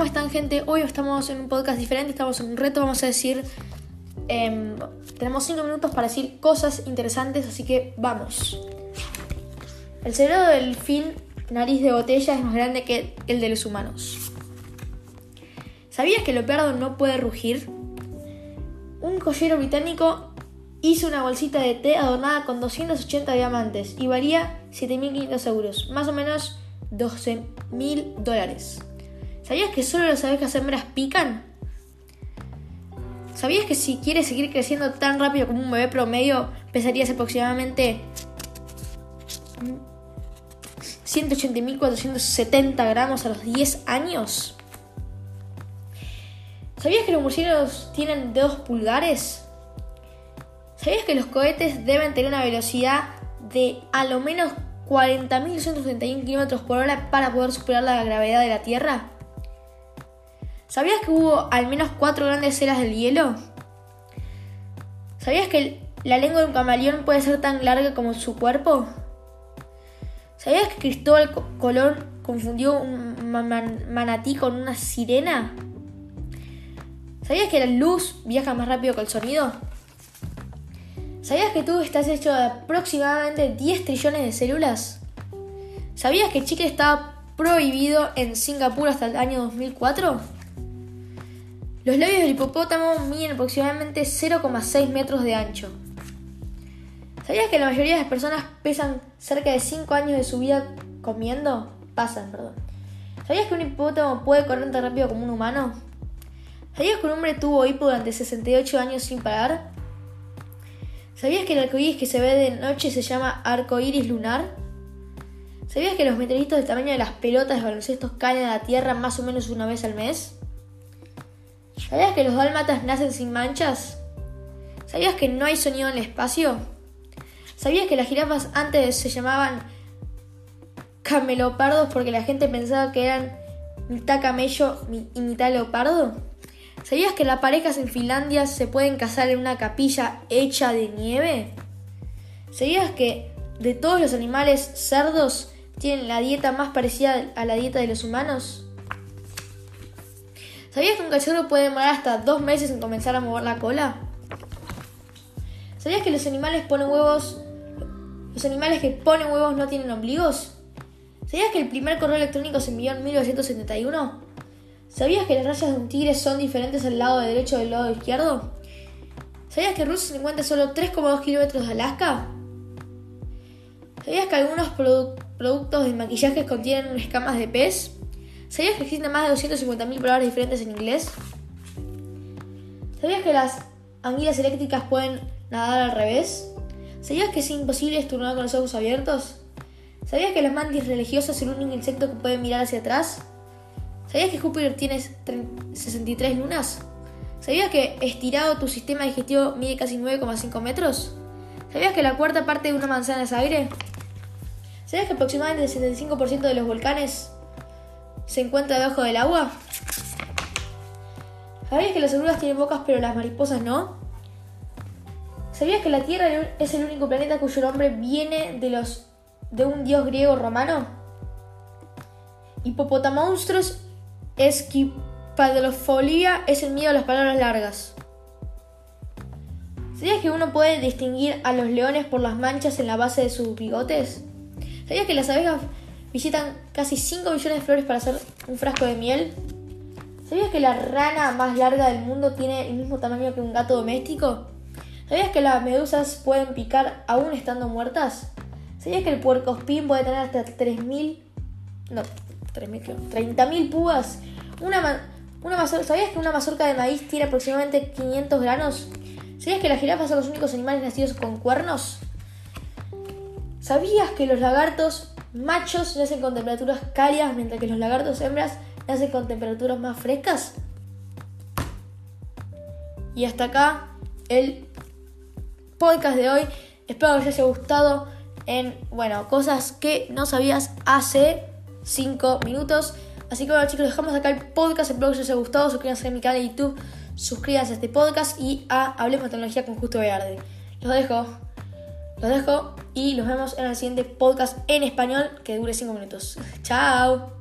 ¿Cómo están gente? Hoy estamos en un podcast diferente, estamos en un reto, vamos a decir... Em, tenemos 5 minutos para decir cosas interesantes, así que vamos. El cerebro del fin nariz de botella es más grande que el de los humanos. ¿Sabías que el leopardo no puede rugir? Un joyero británico hizo una bolsita de té adornada con 280 diamantes y valía 7.500 euros, más o menos 12.000 dólares. ¿Sabías que solo las abejas hembras pican? ¿Sabías que si quieres seguir creciendo tan rápido como un bebé promedio, pesarías aproximadamente 180.470 gramos a los 10 años? ¿Sabías que los murciélagos tienen dos pulgares? ¿Sabías que los cohetes deben tener una velocidad de a lo menos 40.231 km por hora para poder superar la gravedad de la Tierra? ¿Sabías que hubo al menos cuatro grandes eras del hielo? ¿Sabías que la lengua de un camaleón puede ser tan larga como su cuerpo? ¿Sabías que Cristóbal Colón confundió un manatí con una sirena? ¿Sabías que la luz viaja más rápido que el sonido? ¿Sabías que tú estás hecho de aproximadamente 10 trillones de células? ¿Sabías que chicle estaba prohibido en Singapur hasta el año 2004? Los labios del hipopótamo miden aproximadamente 0,6 metros de ancho. ¿Sabías que la mayoría de las personas pesan cerca de 5 años de su vida comiendo? Pasan, perdón. ¿Sabías que un hipopótamo puede correr tan rápido como un humano? ¿Sabías que un hombre tuvo hipo durante 68 años sin parar? ¿Sabías que el arcoíris que se ve de noche se llama arcoíris lunar? ¿Sabías que los meteoritos del tamaño de las pelotas de baloncesto caen a la Tierra más o menos una vez al mes? ¿Sabías que los dálmatas nacen sin manchas? ¿Sabías que no hay sonido en el espacio? ¿Sabías que las jirafas antes se llamaban camelopardos porque la gente pensaba que eran mitad camello y mitad leopardo? ¿Sabías que las parejas en Finlandia se pueden casar en una capilla hecha de nieve? ¿Sabías que de todos los animales cerdos tienen la dieta más parecida a la dieta de los humanos? ¿Sabías que un cachorro puede demorar hasta dos meses en comenzar a mover la cola? ¿Sabías que los animales ponen huevos? ¿Los animales que ponen huevos no tienen ombligos? ¿Sabías que el primer correo electrónico se envió en 1971? ¿Sabías que las rayas de un tigre son diferentes al lado derecho del lado izquierdo? ¿Sabías que Rusia se encuentra solo 3,2 kilómetros de Alaska? ¿Sabías que algunos productos de maquillaje contienen escamas de pez? ¿Sabías que existen más de 250.000 palabras diferentes en inglés? ¿Sabías que las anguilas eléctricas pueden nadar al revés? ¿Sabías que es imposible estornudar con los ojos abiertos? ¿Sabías que las mantis religiosas es el único insecto que puede mirar hacia atrás? ¿Sabías que Júpiter tiene 63 lunas? ¿Sabías que estirado tu sistema digestivo mide casi 9,5 metros? ¿Sabías que la cuarta parte de una manzana es aire? ¿Sabías que aproximadamente el 75% de los volcanes se encuentra debajo del agua? ¿Sabías que las orugas tienen bocas pero las mariposas no? ¿Sabías que la Tierra es el único planeta cuyo nombre viene de, los, de un dios griego romano? Hipopotamonstros esquipadrofolia es el miedo a las palabras largas. ¿Sabías que uno puede distinguir a los leones por las manchas en la base de sus bigotes? ¿Sabías que las abejas visitan casi 5 millones de flores para hacer un frasco de miel. ¿Sabías que la rana más larga del mundo tiene el mismo tamaño que un gato doméstico? ¿Sabías que las medusas pueden picar aún estando muertas? ¿Sabías que el puercoespín puede tener hasta 3.000... No, 3.000, 30.000 púas? Una, una ¿Sabías que una mazorca de maíz tiene aproximadamente 500 granos? ¿Sabías que las jirafas son los únicos animales nacidos con cuernos? ¿Sabías que los lagartos machos nacen con temperaturas cálidas mientras que los lagartos hembras nacen con temperaturas más frescas? Y hasta acá el podcast de hoy. Espero que les haya gustado en, bueno, cosas que no sabías hace 5 minutos. Así que bueno chicos, dejamos acá el podcast. Espero que les haya gustado. Suscríbanse a mi canal de YouTube. Suscríbanse a este podcast y a Hablemos de Tecnología con Justo Vearde. Los dejo. Los dejo y los vemos en el siguiente podcast en español que dure 5 minutos. Chao.